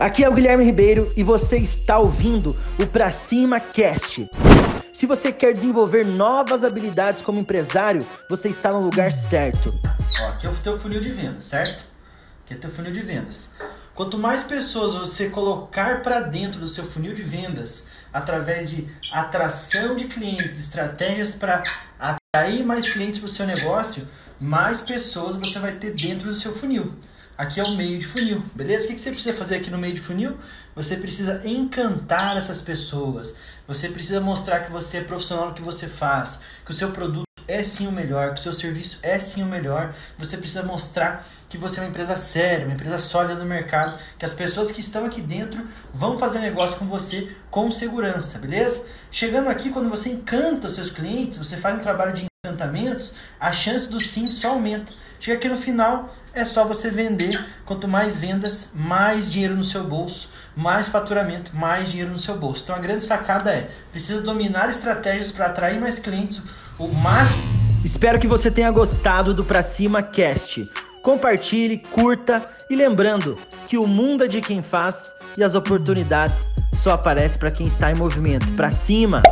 Aqui é o Guilherme Ribeiro e você está ouvindo o Pra Cima Cast. Se você quer desenvolver novas habilidades como empresário, você está no lugar certo. Ó, aqui é o teu funil de vendas, certo? Aqui é o teu funil de vendas. Quanto mais pessoas você colocar para dentro do seu funil de vendas, através de atração de clientes, estratégias para atrair mais clientes para o seu negócio, mais pessoas você vai ter dentro do seu funil. Aqui é o meio de funil, beleza? O que você precisa fazer aqui no meio de funil? Você precisa encantar essas pessoas. Você precisa mostrar que você é profissional no que você faz, que o seu produto é sim o melhor, que o seu serviço é sim o melhor. Você precisa mostrar que você é uma empresa séria, uma empresa sólida no mercado, que as pessoas que estão aqui dentro vão fazer negócio com você com segurança, beleza? Chegando aqui, quando você encanta os seus clientes, você faz um trabalho de encantamentos, a chance do sim só aumenta. Chega aqui no final, é só você vender. Quanto mais vendas, mais dinheiro no seu bolso, mais faturamento, mais dinheiro no seu bolso. Então a grande sacada é: precisa dominar estratégias para atrair mais clientes, o máximo. Espero que você tenha gostado do Pra Cima Cast. Compartilhe, curta e lembrando que o mundo é de quem faz e as oportunidades só aparecem para quem está em movimento. Pra cima!